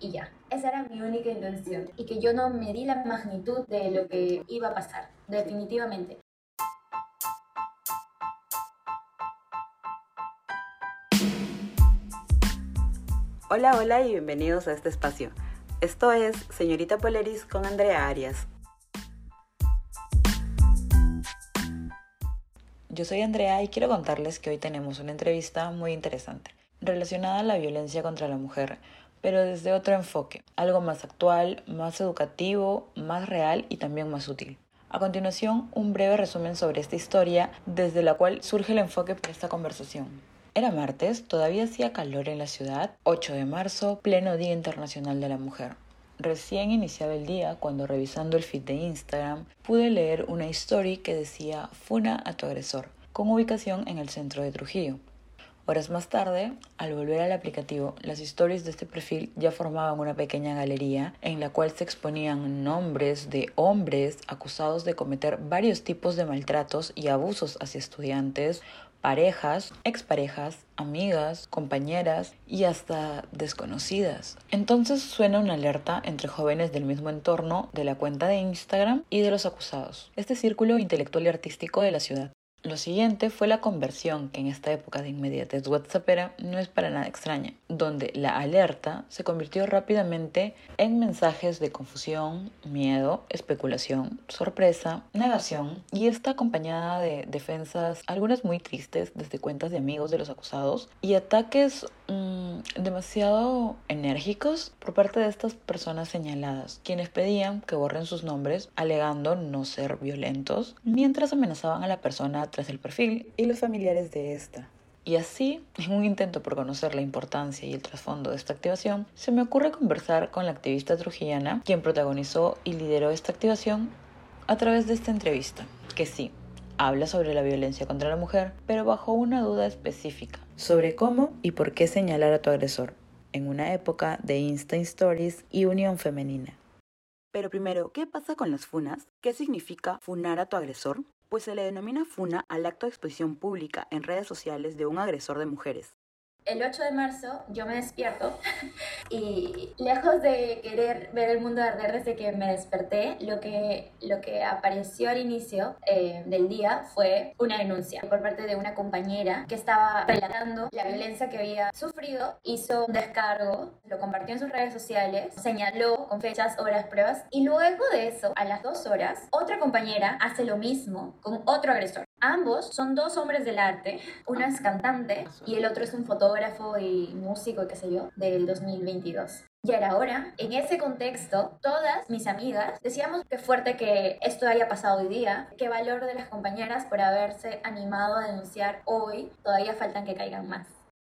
y ya. Esa era mi única intención y que yo no me di la magnitud de lo que iba a pasar, definitivamente. Hola, hola y bienvenidos a este espacio. Esto es Señorita Poleris con Andrea Arias. Yo soy Andrea y quiero contarles que hoy tenemos una entrevista muy interesante relacionada a la violencia contra la mujer, pero desde otro enfoque, algo más actual, más educativo, más real y también más útil. A continuación, un breve resumen sobre esta historia desde la cual surge el enfoque para esta conversación. Era martes, todavía hacía calor en la ciudad, 8 de marzo, pleno Día Internacional de la Mujer. Recién iniciaba el día cuando revisando el feed de Instagram pude leer una story que decía Funa a tu agresor, con ubicación en el centro de Trujillo. Horas más tarde, al volver al aplicativo, las stories de este perfil ya formaban una pequeña galería en la cual se exponían nombres de hombres acusados de cometer varios tipos de maltratos y abusos hacia estudiantes, parejas, exparejas, amigas, compañeras y hasta desconocidas. Entonces suena una alerta entre jóvenes del mismo entorno de la cuenta de Instagram y de los acusados, este círculo intelectual y artístico de la ciudad. Lo siguiente fue la conversión, que en esta época de inmediatez WhatsAppera no es para nada extraña, donde la alerta se convirtió rápidamente en mensajes de confusión, miedo, especulación, sorpresa, negación y está acompañada de defensas, algunas muy tristes desde cuentas de amigos de los acusados y ataques mmm, demasiado enérgicos por parte de estas personas señaladas, quienes pedían que borren sus nombres alegando no ser violentos, mientras amenazaban a la persona tras el perfil y los familiares de esta. Y así, en un intento por conocer la importancia y el trasfondo de esta activación, se me ocurre conversar con la activista trujillana, quien protagonizó y lideró esta activación a través de esta entrevista, que sí, habla sobre la violencia contra la mujer, pero bajo una duda específica, sobre cómo y por qué señalar a tu agresor, en una época de Insta Stories y unión femenina. Pero primero, ¿qué pasa con las funas? ¿Qué significa funar a tu agresor? Pues se le denomina funa al acto de exposición pública en redes sociales de un agresor de mujeres. El 8 de marzo yo me despierto y lejos de querer ver el mundo arder desde que me desperté, lo que, lo que apareció al inicio eh, del día fue una denuncia por parte de una compañera que estaba relatando la violencia que había sufrido, hizo un descargo, lo compartió en sus redes sociales, señaló con fechas, horas, pruebas y luego de eso, a las dos horas, otra compañera hace lo mismo con otro agresor. Ambos son dos hombres del arte, uno es cantante y el otro es un fotógrafo y músico, qué sé yo, del 2022. Ya era hora. En ese contexto, todas mis amigas decíamos qué fuerte que esto haya pasado hoy día, qué valor de las compañeras por haberse animado a denunciar hoy, todavía faltan que caigan más.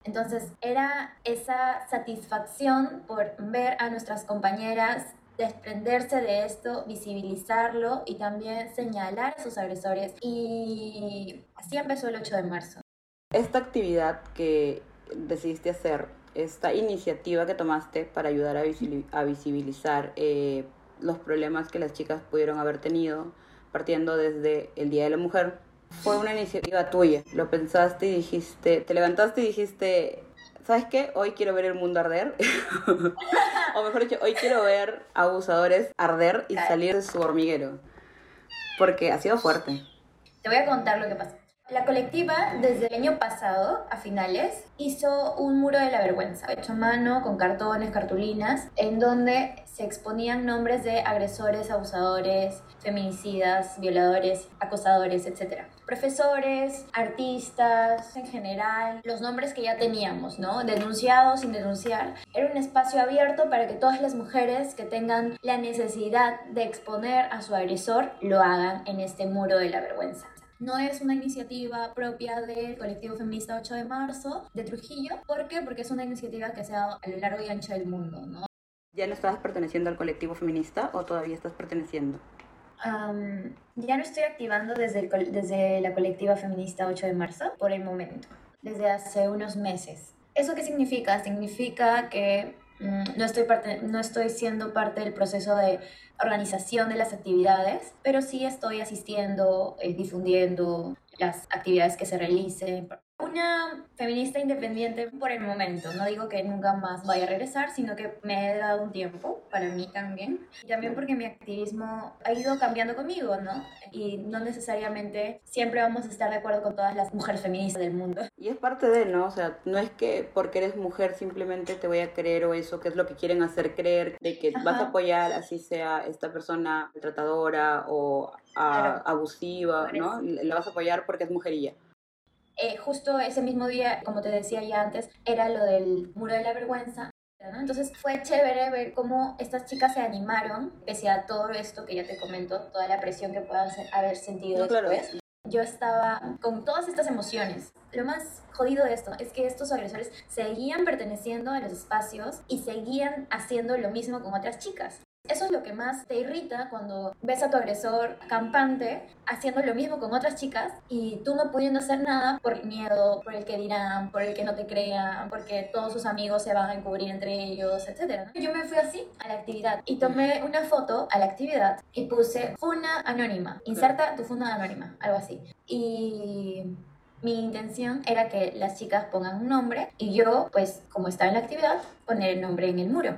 Entonces era esa satisfacción por ver a nuestras compañeras desprenderse de esto, visibilizarlo y también señalar a sus agresores. Y así empezó el 8 de marzo. Esta actividad que decidiste hacer, esta iniciativa que tomaste para ayudar a, visibilizar eh, los problemas que las chicas pudieron haber tenido, partiendo desde el Día de la Mujer, fue una iniciativa tuya. Lo pensaste y dijiste, te levantaste y dijiste, ¿sabes qué? Hoy quiero ver el mundo arder. o mejor dicho, hoy quiero ver abusadores arder y salir de su hormiguero. Porque ha sido fuerte. Te voy a contar lo que pasó. La colectiva, desde el año pasado, a finales, hizo un muro de la vergüenza, hecho a mano, con cartones, cartulinas, en donde se exponían nombres de agresores, abusadores, feminicidas, violadores, acosadores, etc. Profesores, artistas, en general, los nombres que ya teníamos, ¿no? Denunciados, sin denunciar. Era un espacio abierto para que todas las mujeres que tengan la necesidad de exponer a su agresor lo hagan en este muro de la vergüenza. No es una iniciativa propia del colectivo feminista 8 de marzo de Trujillo. ¿Por qué? Porque es una iniciativa que se ha dado a lo largo y ancho del mundo, ¿no? ¿Ya no estabas perteneciendo al colectivo feminista o todavía estás perteneciendo? Um, ya no estoy activando desde, el, desde la colectiva feminista 8 de marzo por el momento, desde hace unos meses. ¿Eso qué significa? Significa que no estoy, parte, no estoy siendo parte del proceso de organización de las actividades, pero sí estoy asistiendo, eh, difundiendo las actividades que se realicen. Una feminista independiente por el momento. No digo que nunca más vaya a regresar, sino que me he dado un tiempo para mí también. Y también porque mi activismo ha ido cambiando conmigo, ¿no? Y no necesariamente siempre vamos a estar de acuerdo con todas las mujeres feministas del mundo. Y es parte de, ¿no? O sea, no es que porque eres mujer simplemente te voy a creer o eso, que es lo que quieren hacer creer, de que vas a apoyar así sea esta persona tratadora o abusiva, ¿no? La vas a apoyar porque es mujerilla. Eh, justo ese mismo día, como te decía ya antes, era lo del muro de la vergüenza. ¿no? Entonces fue chévere ver cómo estas chicas se animaron, pese a todo esto que ya te comento, toda la presión que puedan haber sentido después. Yo estaba con todas estas emociones. Lo más jodido de esto es que estos agresores seguían perteneciendo a los espacios y seguían haciendo lo mismo con otras chicas. Eso es lo que más te irrita cuando ves a tu agresor campante haciendo lo mismo con otras chicas y tú no pudiendo hacer nada por miedo, por el que dirán, por el que no te crean, porque todos sus amigos se van a encubrir entre ellos, etc. Yo me fui así a la actividad y tomé una foto a la actividad y puse funa anónima, inserta tu funa anónima, algo así. Y mi intención era que las chicas pongan un nombre y yo, pues como estaba en la actividad, poner el nombre en el muro.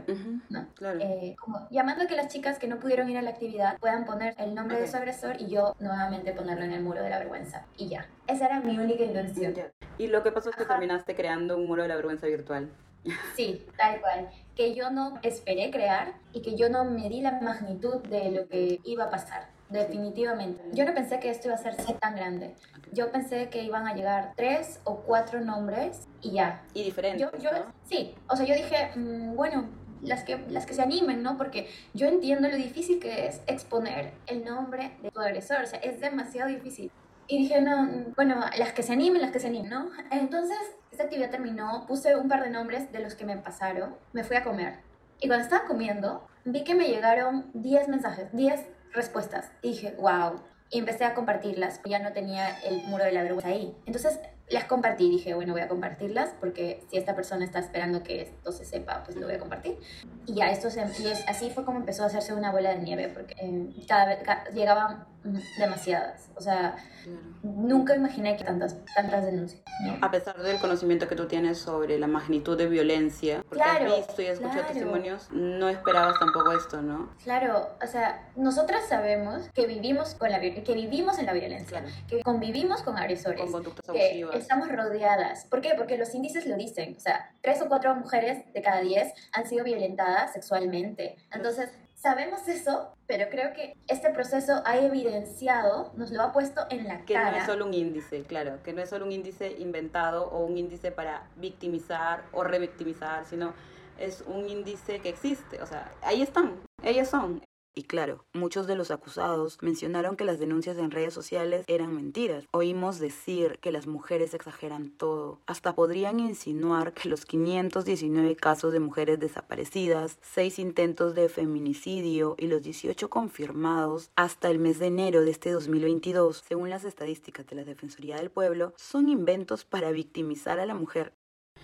¿no? Eh, como llamando a que las chicas que no pudieron ir a la actividad puedan poner el nombre de su agresor y yo nuevamente ponerlo en el muro de la vergüenza. Y ya. Esa era mi única intención. Y lo que pasó es que terminaste creando un muro de la vergüenza virtual. Sí, tal cual. Que yo no esperé crear y que yo no me di la magnitud de lo que iba a pasar definitivamente. Yo no pensé que esto iba a ser tan grande. Yo pensé que iban a llegar tres o cuatro nombres y ya. Y diferentes. Yo, Sí, o sea, yo dije, mm, bueno, las que, las que se animen, ¿no? Porque yo entiendo lo difícil que es exponer el nombre de tu agresor, o sea, es demasiado difícil. Y dije, no, mm, bueno, las que se animen, las que se animen, ¿no? Entonces, esta actividad terminó, puse un par de nombres de los que me pasaron, me fui a comer. Y cuando estaba comiendo, vi que me llegaron 10 mensajes, 10 respuestas. dije, wow. Y empecé a compartirlas. Ya no tenía el muro de la vergüenza ahí. Entonces las compartí. Dije, bueno, voy a compartirlas porque si esta persona está esperando que esto se sepa, pues lo voy a compartir. Y ya, esto se, y así fue como empezó a hacerse una bola de nieve porque eh, cada vez llegaban demasiadas. O sea, nunca imaginé que tantas, tantas denuncias. A pesar del conocimiento que tú tienes sobre la magnitud de violencia, porque has visto y has escuchado testimonios, no esperabas tampoco esto, ¿no? Claro, o sea, nosotras sabemos que vivimos, con la, que vivimos en la violencia, que convivimos con agresores, con conductas que estamos rodeadas. ¿Por qué? Porque los índices lo dicen. O sea, tres o cuatro mujeres de cada diez han sido violentadas sexualmente. Entonces, Sabemos eso, pero creo que este proceso ha evidenciado, nos lo ha puesto en la que cara. Que no es solo un índice, claro, que no es solo un índice inventado o un índice para victimizar o revictimizar, sino es un índice que existe. O sea, ahí están, ellas son. Y claro, muchos de los acusados mencionaron que las denuncias en redes sociales eran mentiras. Oímos decir que las mujeres exageran todo. Hasta podrían insinuar que los 519 casos de mujeres desaparecidas, 6 intentos de feminicidio y los 18 confirmados hasta el mes de enero de este 2022, según las estadísticas de la Defensoría del Pueblo, son inventos para victimizar a la mujer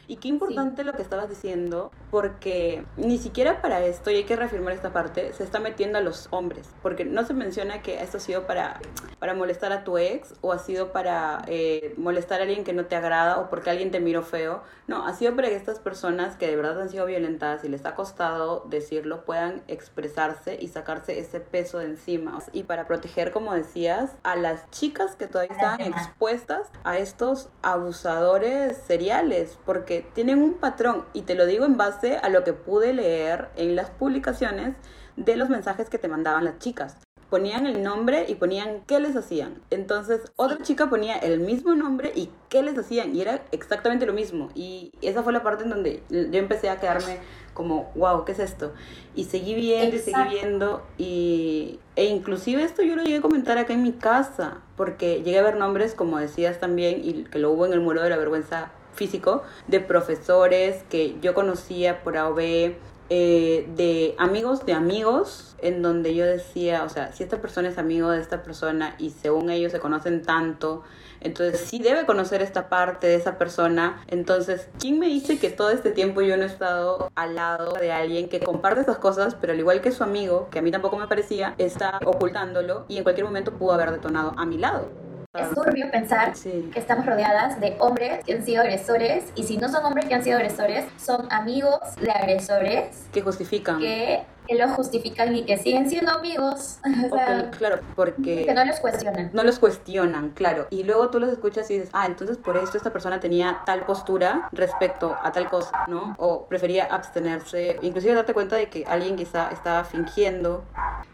y qué importante lo que estabas diciendo, porque ni siquiera para esto, y hay que reafirmar esta parte, se está metiendo a los hombres, porque no se menciona que esto ha sido para, para molestar a tu ex o ha sido para eh, molestar a alguien que no te agrada o porque alguien te miró feo. No, ha sido para que estas personas que de verdad han sido violentadas y les ha costado decirlo puedan expresarse y sacarse ese peso de encima. Y para proteger, como decías, a las chicas que todavía están expuestas a estos abusadores seriales, porque tienen un patrón, y te lo digo en base a lo que pude leer en las publicaciones de los mensajes que te mandaban las chicas. Ponían el nombre y ponían qué les hacían. Entonces, otra chica ponía el mismo nombre y qué les hacían. Y era exactamente lo mismo. Y esa fue la parte en donde yo empecé a quedarme como, wow, ¿qué es esto? Y seguí viendo y seguí viendo. Y, e inclusive esto yo lo llegué a comentar acá en mi casa. Porque llegué a ver nombres, como decías también, y que lo hubo en el muro de la vergüenza físico de profesores que yo conocía por AOB, eh, de amigos de amigos, en donde yo decía, o sea, si esta persona es amigo de esta persona y según ellos se conocen tanto, entonces sí debe conocer esta parte de esa persona. Entonces, ¿quién me dice que todo este tiempo yo no he estado al lado de alguien que comparte esas cosas, pero al igual que su amigo, que a mí tampoco me parecía, está ocultándolo y en cualquier momento pudo haber detonado a mi lado? Es turbio pensar que estamos rodeadas de hombres que han sido agresores y si no son hombres que han sido agresores, son amigos de agresores. Que justifican. Que, lo justifican y que siguen siendo amigos. claro, porque... Que no los cuestionan. No los cuestionan, claro. Y luego tú los escuchas y dices, ah, entonces por esto esta persona tenía tal postura respecto a tal cosa, ¿no? O prefería abstenerse. Inclusive darte cuenta de que alguien quizá estaba fingiendo.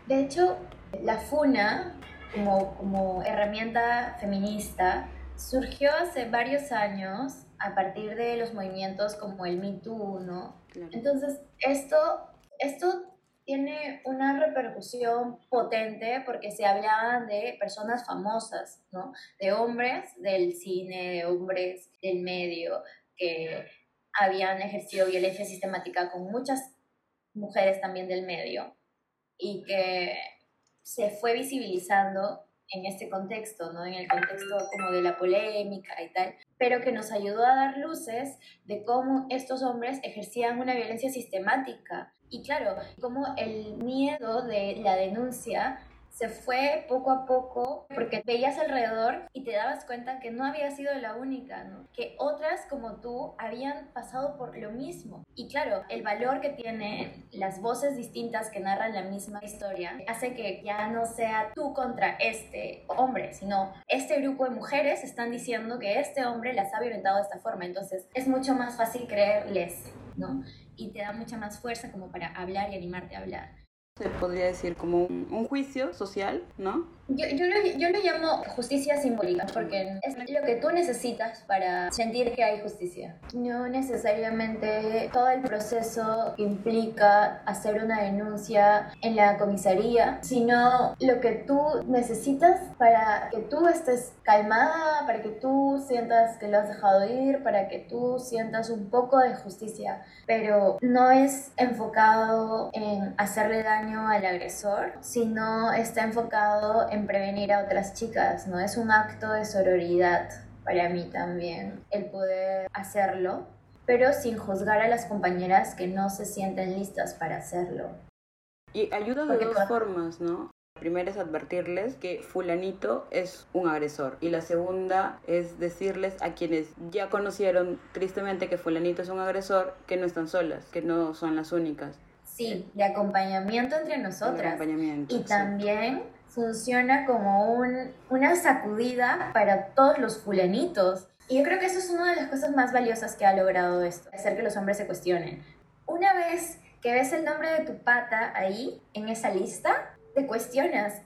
De hecho, la funa como, como herramienta feminista surgió hace varios años a partir de los movimientos como el Me Too, ¿no? Entonces, esto, esto tiene una repercusión potente porque se hablaban de personas famosas, ¿no? De hombres del cine, de hombres del medio, que habían ejercido violencia sistemática con muchas mujeres también del medio y que se fue visibilizando en este contexto, ¿no? En el contexto como de la polémica y tal, pero que nos ayudó a dar luces de cómo estos hombres ejercían una violencia sistemática. Y claro, cómo el miedo de la denuncia se fue poco a poco porque veías alrededor y te dabas cuenta que no había sido la única, que otras como tú habían pasado por lo mismo. Y claro, el valor que tienen las voces distintas que narran la misma historia hace que ya no sea tú contra este hombre, sino este grupo de mujeres están diciendo que este hombre las ha violentado de esta forma. Entonces es mucho más fácil creerles, ¿no? Y te da mucha más fuerza como para hablar y animarte a hablar se podría decir como un, juicio social, ¿no? Yo, yo, lo, yo, lo, llamo justicia simbólica porque es lo que tú necesitas para sentir que hay justicia. No necesariamente todo el proceso implica hacer una denuncia en la comisaría, sino lo que tú necesitas para que tú estés calmada, para que tú sientas que lo has dejado ir, para que tú sientas un poco de justicia. Pero no es enfocado en hacerle daño al agresor, sino está enfocado en prevenir a otras chicas, ¿no? Es un acto de sororidad para mí también el poder hacerlo, pero sin juzgar a las compañeras que no se sienten listas para hacerlo. Y ayuda de dos formas, ¿no? La primera es advertirles que fulanito es un agresor y la segunda es decirles a quienes ya conocieron tristemente que fulanito es un agresor que no están solas, que no son las únicas. Sí, de acompañamiento entre nosotras. De acompañamiento, y también funciona como un, una sacudida para todos los fulanitos. Y yo creo que eso es una de las cosas más valiosas que ha logrado esto, hacer que los hombres se cuestionen. Una vez que ves el nombre de tu pata ahí, en esa lista, te cuestionas.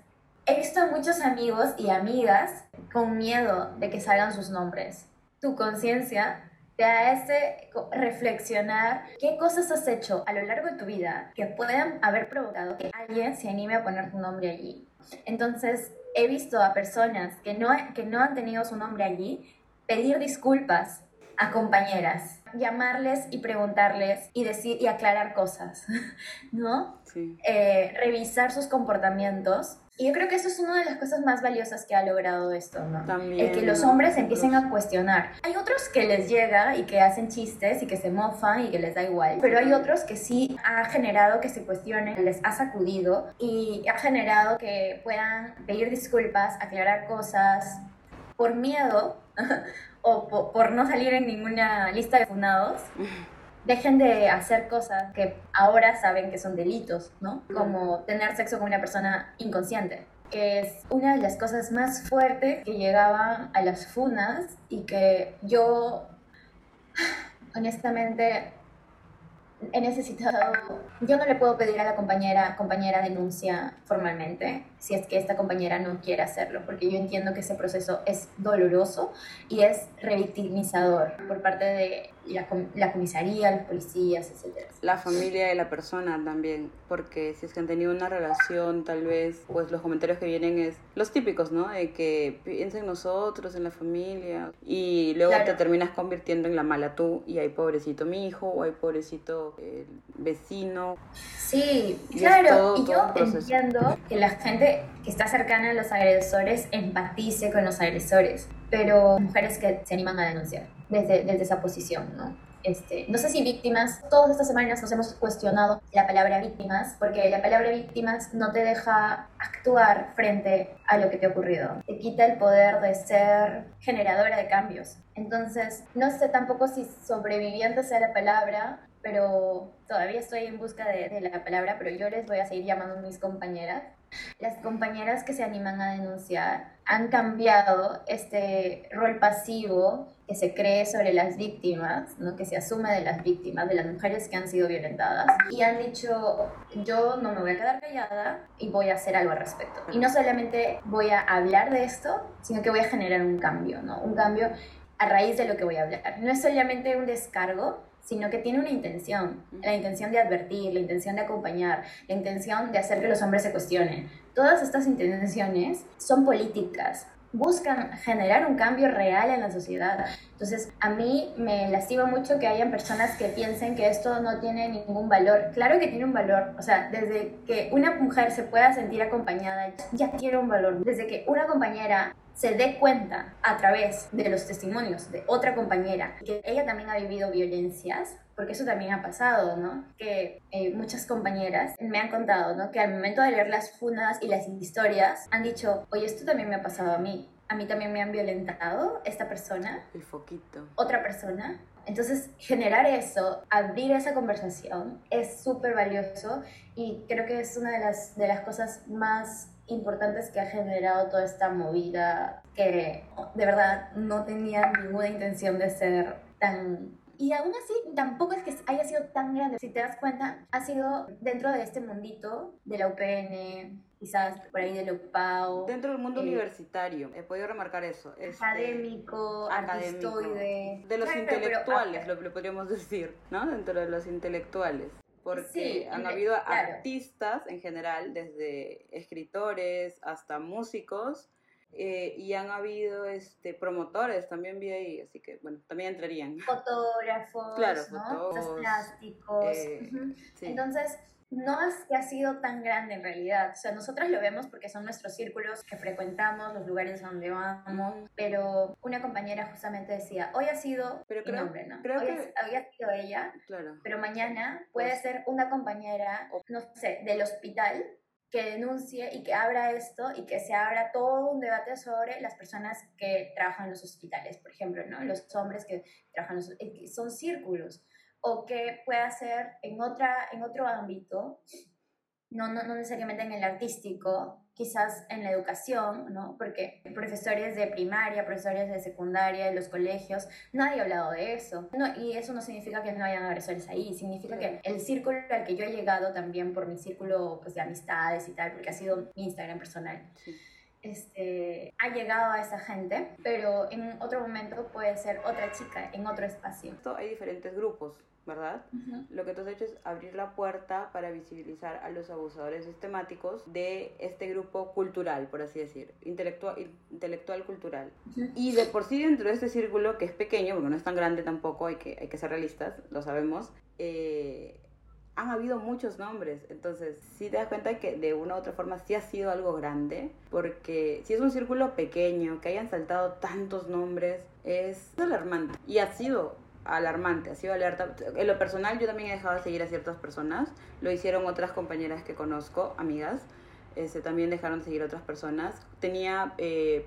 He visto a muchos amigos y amigas con miedo de que salgan sus nombres. Tu conciencia te hace reflexionar qué cosas has hecho a lo largo de tu vida que puedan haber provocado que alguien se anime a poner tu nombre allí. Entonces, he visto a personas que no, que no han tenido su nombre allí pedir disculpas a compañeras, llamarles y preguntarles y decir y aclarar cosas, ¿no? Sí. Eh, revisar sus comportamientos y yo creo que eso es una de las cosas más valiosas que ha logrado esto, ¿no? También. El que los hombres empiecen a cuestionar. Hay otros que les llega y que hacen chistes y que se mofan y que les da igual, pero hay otros que sí ha generado que se cuestionen, les ha sacudido y ha generado que puedan pedir disculpas, aclarar cosas por miedo o por, por no salir en ninguna lista de funados. Dejen de hacer cosas que ahora saben que son delitos, ¿no? Como tener sexo con una persona inconsciente que es una de las cosas más fuertes que llegaban a las funas y que yo honestamente he necesitado, yo no le puedo pedir a la compañera, compañera denuncia formalmente, si es que esta compañera no quiere hacerlo, porque yo entiendo que ese proceso es doloroso y es revictimizador por parte de la, la comisaría, los policías, etc. La familia de la persona también, porque si es que han tenido una relación, tal vez, pues los comentarios que vienen es los típicos, ¿no? De que piensa en nosotros, en la familia, y luego te terminas convirtiendo en la mala tú, y hay pobrecito mi hijo, o hay pobrecito el vecino. Sí, claro, y yo entiendo que la gente que está cercana a los agresores empatice con los agresores, pero mujeres que se animan a denunciar desde, desde esa posición, ¿no? este, no sé si víctimas, todas estas semanas nos hemos cuestionado la palabra víctimas, porque la palabra víctimas no te deja actuar frente a lo que te ha ocurrido, te quita el poder de ser generadora de cambios. Entonces, no sé tampoco si sobreviviente sea la palabra, pero todavía estoy en busca de, de, la palabra, pero yo les voy a seguir llamando mis compañeras. Las compañeras que se animan a denunciar han cambiado este rol pasivo que se cree sobre las víctimas, ¿no? que se asume de las víctimas, de las mujeres que han sido violentadas, y han dicho, yo no me voy a quedar callada y voy a hacer algo al respecto. Y no solamente voy a hablar de esto, sino que voy a generar un cambio, ¿no? un cambio a raíz de lo que voy a hablar. No es solamente un descargo, sino que tiene una intención, la intención de advertir, la intención de acompañar, la intención de hacer que los hombres se cuestionen. Todas estas intenciones son políticas, buscan generar un cambio real en la sociedad. Entonces, a mí me lastima mucho que hayan personas que piensen que esto no tiene ningún valor. Claro que tiene un valor. O sea, desde que una mujer se pueda sentir acompañada, ya tiene un valor. Desde que una compañera se dé cuenta a través de los testimonios de otra compañera que ella también ha vivido violencias, porque eso también ha pasado, ¿no? Que eh, muchas compañeras me han contado, ¿no? Que al momento de leer las fundas y las historias han dicho, oye, esto también me ha pasado a mí. A mí también me han violentado esta persona. El foquito. Otra persona. Entonces, generar eso, abrir esa conversación es súper valioso y creo que es una de las, de las cosas más importantes que ha generado toda esta movida que de verdad no tenía ninguna intención de ser tan... Y aún así, tampoco es que haya sido tan grande. Si te das cuenta, ha sido dentro de este mundito de la UPN, quizás por ahí de la UPAO. Dentro del mundo eh, universitario, he podido remarcar eso. Este, académico, académico, De los intelectuales, lo, lo podríamos decir, ¿no? Dentro de los intelectuales porque han habido artistas en general, desde escritores hasta músicos, eh, y han habido este, promotores, también vi ahí, así que bueno, también entrarían. Fotógrafos, claro, fotógrafos, plásticos. Eh, Entonces, no es que ha sido tan grande en realidad. O sea, nosotros lo vemos porque son nuestros círculos que frecuentamos, los lugares a donde vamos. Pero una compañera justamente decía, hoy ha sido pero creo, nombre, ¿no? Creo hoy que... había sido ella, claro. pero mañana puede pues ser una compañera, no sé, del hospital que denuncie y que abra esto y que se abra todo un debate sobre las personas que trabajan en los hospitales, por ejemplo, ¿no? Los hombres que trabajan en los son círculos o que pueda ser en, otra, en otro ámbito, no, no, no, necesariamente en el artístico, quizás en la educación, ¿no? Porque profesores de primaria, profesores de secundaria, de los colegios, nadie ha hablado de eso. No, y eso no significa que no hayan agresores ahí, significa que el círculo al que yo he llegado también por mi círculo pues, de amistades y tal, porque ha sido mi Instagram personal. Este, ha llegado a esa gente, pero en otro momento puede ser otra chica, en otro espacio. Hay diferentes grupos, ¿verdad? Lo que tú has hecho es abrir la puerta para visibilizar a los abusadores sistemáticos de este grupo cultural, por así decir, intelectual, intelectual cultural. Y de por sí dentro de este círculo, que es pequeño, porque no es tan grande tampoco, hay que, hay que ser realistas, lo sabemos, eh, han habido muchos nombres, entonces si te das cuenta que de una u otra forma sí ha sido algo grande, porque si es un círculo pequeño, que hayan saltado tantos nombres, es alarmante. Y ha sido alarmante, ha sido alerta. En lo personal yo también he dejado de seguir a ciertas personas, lo hicieron otras compañeras que conozco, amigas, este, también dejaron de seguir a otras personas. Tenía eh,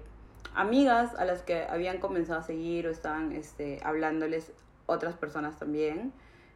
amigas a las que habían comenzado a seguir o estaban este, hablándoles otras personas también.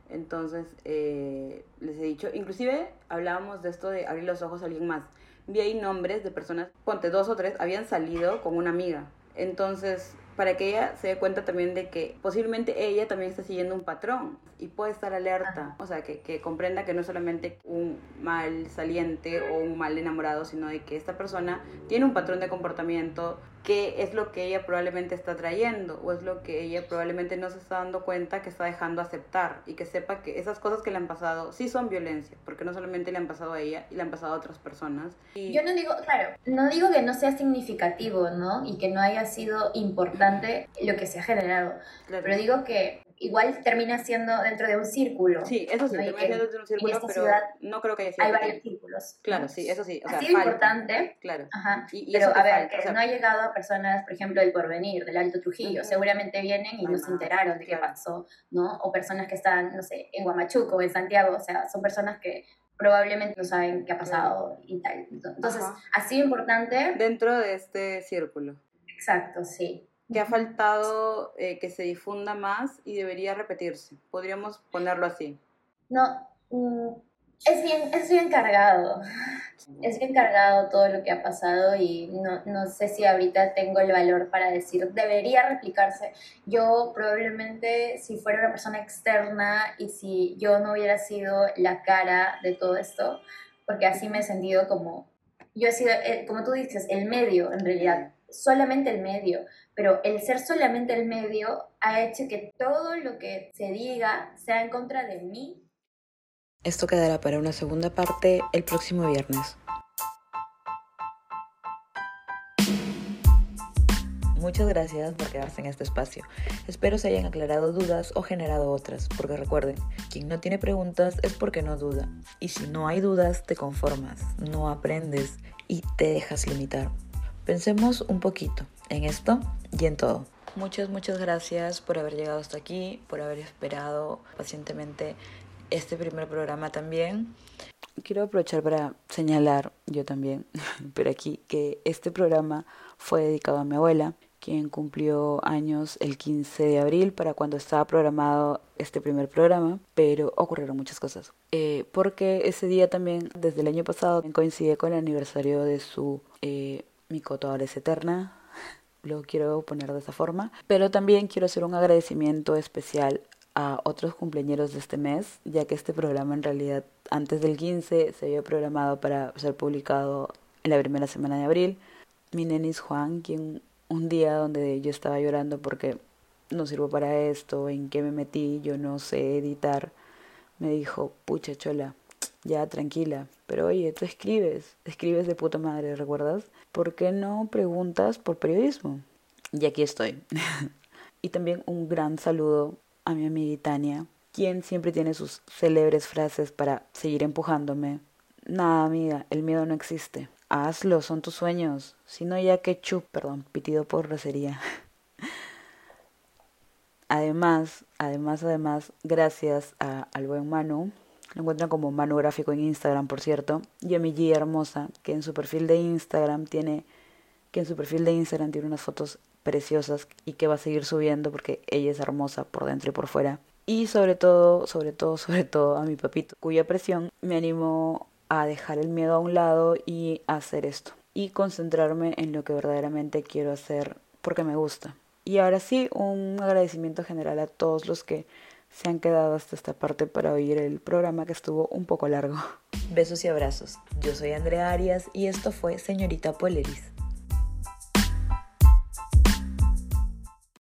Entonces, eh, les he dicho, inclusive hablábamos de esto de abrir los ojos a alguien más. Vi ahí nombres de personas, ponte dos o tres, habían salido con una amiga. Entonces, para que ella se dé cuenta también de que posiblemente ella también está siguiendo un patrón y puede estar alerta, o sea, que, que, comprenda que no es solamente un mal saliente o un mal enamorado, sino de que esta persona tiene un patrón de comportamiento que es lo que ella probablemente está trayendo o es lo que ella probablemente no se está dando cuenta que está dejando aceptar y que sepa que esas cosas que le han pasado sí son violencia, porque no solamente le han pasado a ella y le han pasado a otras personas. Y... Yo no digo, claro, no digo que no sea significativo, ¿no? Y que no haya sido importante lo que se ha generado, pero digo que igual termina siendo dentro de un círculo. Sí, eso sí, termina siendo dentro de un círculo, pero no creo que haya sido. Hay varios círculos. Claro, sí, eso sí. O sea, ha sido falta. importante, Claro. Ajá. Y- y pero a ver, que o sea- no ha llegado a personas, por ejemplo, del porvenir, del Alto Trujillo. Ujú. Seguramente vienen y No, no se no, enteraron de qué pasó, ¿no? O personas que están, no sé, en Huamachuco, en Santiago, o sea, son personas que probablemente no saben qué ha pasado y tal. Entonces, Ajá. ha sido importante. Dentro de este círculo. Exacto, sí. Que ha faltado eh, que se difunda más y debería repetirse. Podríamos ponerlo así. No, mm, es bien, es bien cargado. Es bien cargado todo lo que ha pasado y no, no sé si ahorita tengo el valor para decir, debería replicarse. Yo probablemente si fuera una persona externa y si yo no hubiera sido la cara de todo esto, porque así me he sentido como, yo he sido, eh, como tú dices, el medio en realidad, solamente el medio, pero el ser solamente el medio ha hecho que todo lo que se diga sea en contra de mí Esto quedará para una segunda parte el próximo viernes. Muchas gracias por quedarse en este espacio. Espero se hayan aclarado dudas o generado otras, porque recuerden, quien no tiene preguntas es porque no duda. Y si no hay dudas, te conformas, no aprendes y te dejas limitar. Pensemos un poquito en esto y en todo. Muchas, muchas gracias por haber llegado hasta aquí, por haber esperado pacientemente este primer programa también. Quiero aprovechar para señalar, yo también, pero aquí, que este programa fue dedicado a mi abuela, quien cumplió años el 15 de abril para cuando estaba programado este primer programa, pero ocurrieron muchas cosas. Eh, porque ese día también, desde el año pasado, coincide con el aniversario de su eh, Mi Coto ahora es eterna, lo quiero poner de esa forma, pero también quiero hacer un agradecimiento especial a otros cumpleaños de este mes, ya que este programa en realidad antes del 15 se había programado para ser publicado en la primera semana de abril. Mi nenis Juan, quien un día donde yo estaba llorando porque no sirvo para esto, en qué me metí, yo no sé editar, me dijo, pucha chola, ya tranquila, pero oye, tú escribes, escribes de puta madre, ¿recuerdas? ¿Por qué no preguntas por periodismo? Y aquí estoy. y también un gran saludo a mi amiga Tania, quien siempre tiene sus célebres frases para seguir empujándome. Nada, amiga, el miedo no existe. Hazlo, son tus sueños. Si no, ya que chup, perdón, pitido por grosería. Además, además, además, gracias a, al buen Manu, lo encuentran como Manu Gráfico en Instagram, por cierto, y a mi G hermosa, que en su perfil de Instagram tiene, que en su perfil de Instagram tiene unas fotos preciosas y que va a seguir subiendo porque ella es hermosa por dentro y por fuera. Y sobre todo, sobre todo, sobre todo a mi papito, cuya presión me animó a dejar el miedo a un lado y a hacer esto. Y concentrarme en lo que verdaderamente quiero hacer porque me gusta. Y ahora sí, un agradecimiento general a todos los que se han quedado hasta esta parte para oír el programa que estuvo un poco largo. Besos y abrazos. Yo soy Andrea Arias y esto fue Señorita Poleris.